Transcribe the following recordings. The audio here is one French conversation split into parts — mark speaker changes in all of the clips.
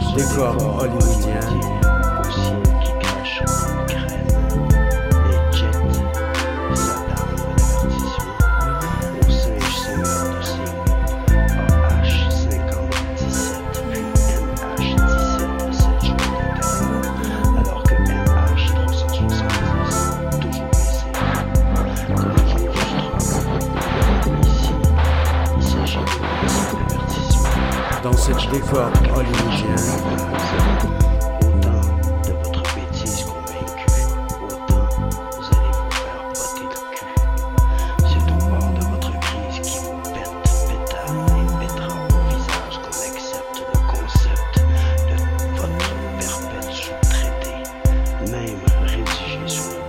Speaker 1: ce décor hollywoodien.
Speaker 2: Aussi qui cache
Speaker 1: Autant
Speaker 2: de votre bêtise convaincue, autant vous allez vous faire botter le cul. C'est au bord de votre crise qui vous pète, pétale et pètera au visage qu'on accepte le concept de votre perpète sous-traité, même rédigé sur le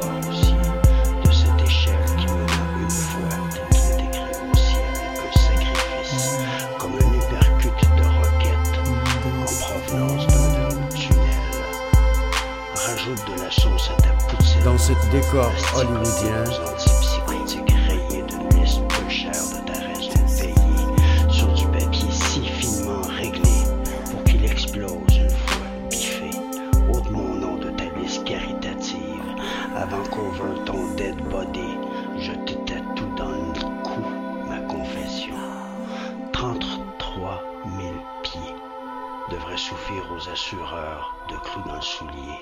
Speaker 2: Dans cette décor, rayé d'une liste plus chère de ta règle payée. Sur du papier si finement réglé, pour qu'il explose une fois biffé. Ôte mon nom de ta liste caritative. Avant qu'au ton dead body, je t'ai tout dans le coup, ma confession. Trente-trois mille pieds devraient souffrir aux assureurs de clous le soulier.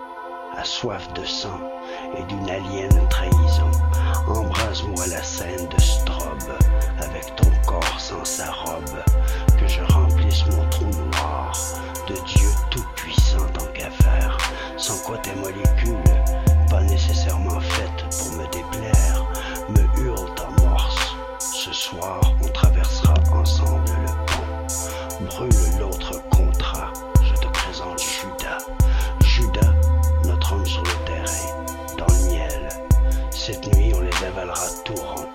Speaker 2: à soif de sang et d'une alien trahison. Embrase-moi la scène de strobe, avec ton corps sans sa avalera tout rond.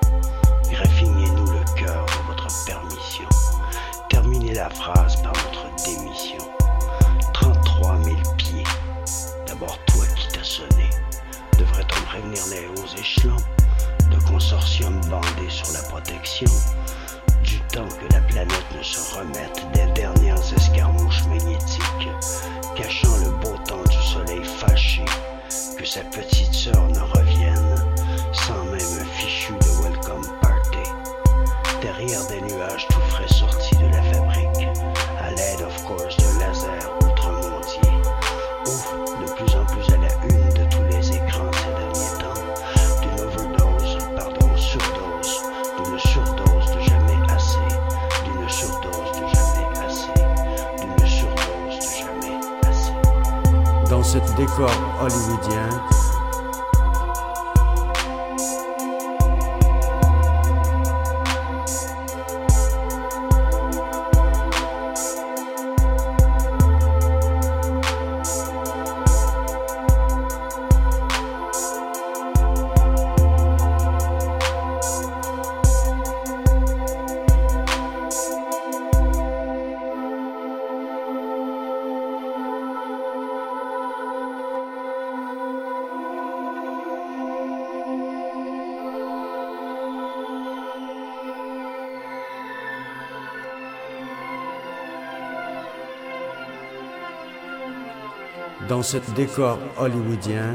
Speaker 2: Graffignez-nous le cœur de votre permission. Terminez la phrase par notre démission. 3000 pieds. D'abord toi qui t'as sonné. Devrait-on prévenir les hauts échelons de consortium bandé sur la protection du temps que la planète ne se remette des dernières escarmouches magnétiques, cachant le beau temps du soleil fâché, que sa petite sœur ne
Speaker 1: Dans ce décor hollywoodien, dans ce décor hollywoodien,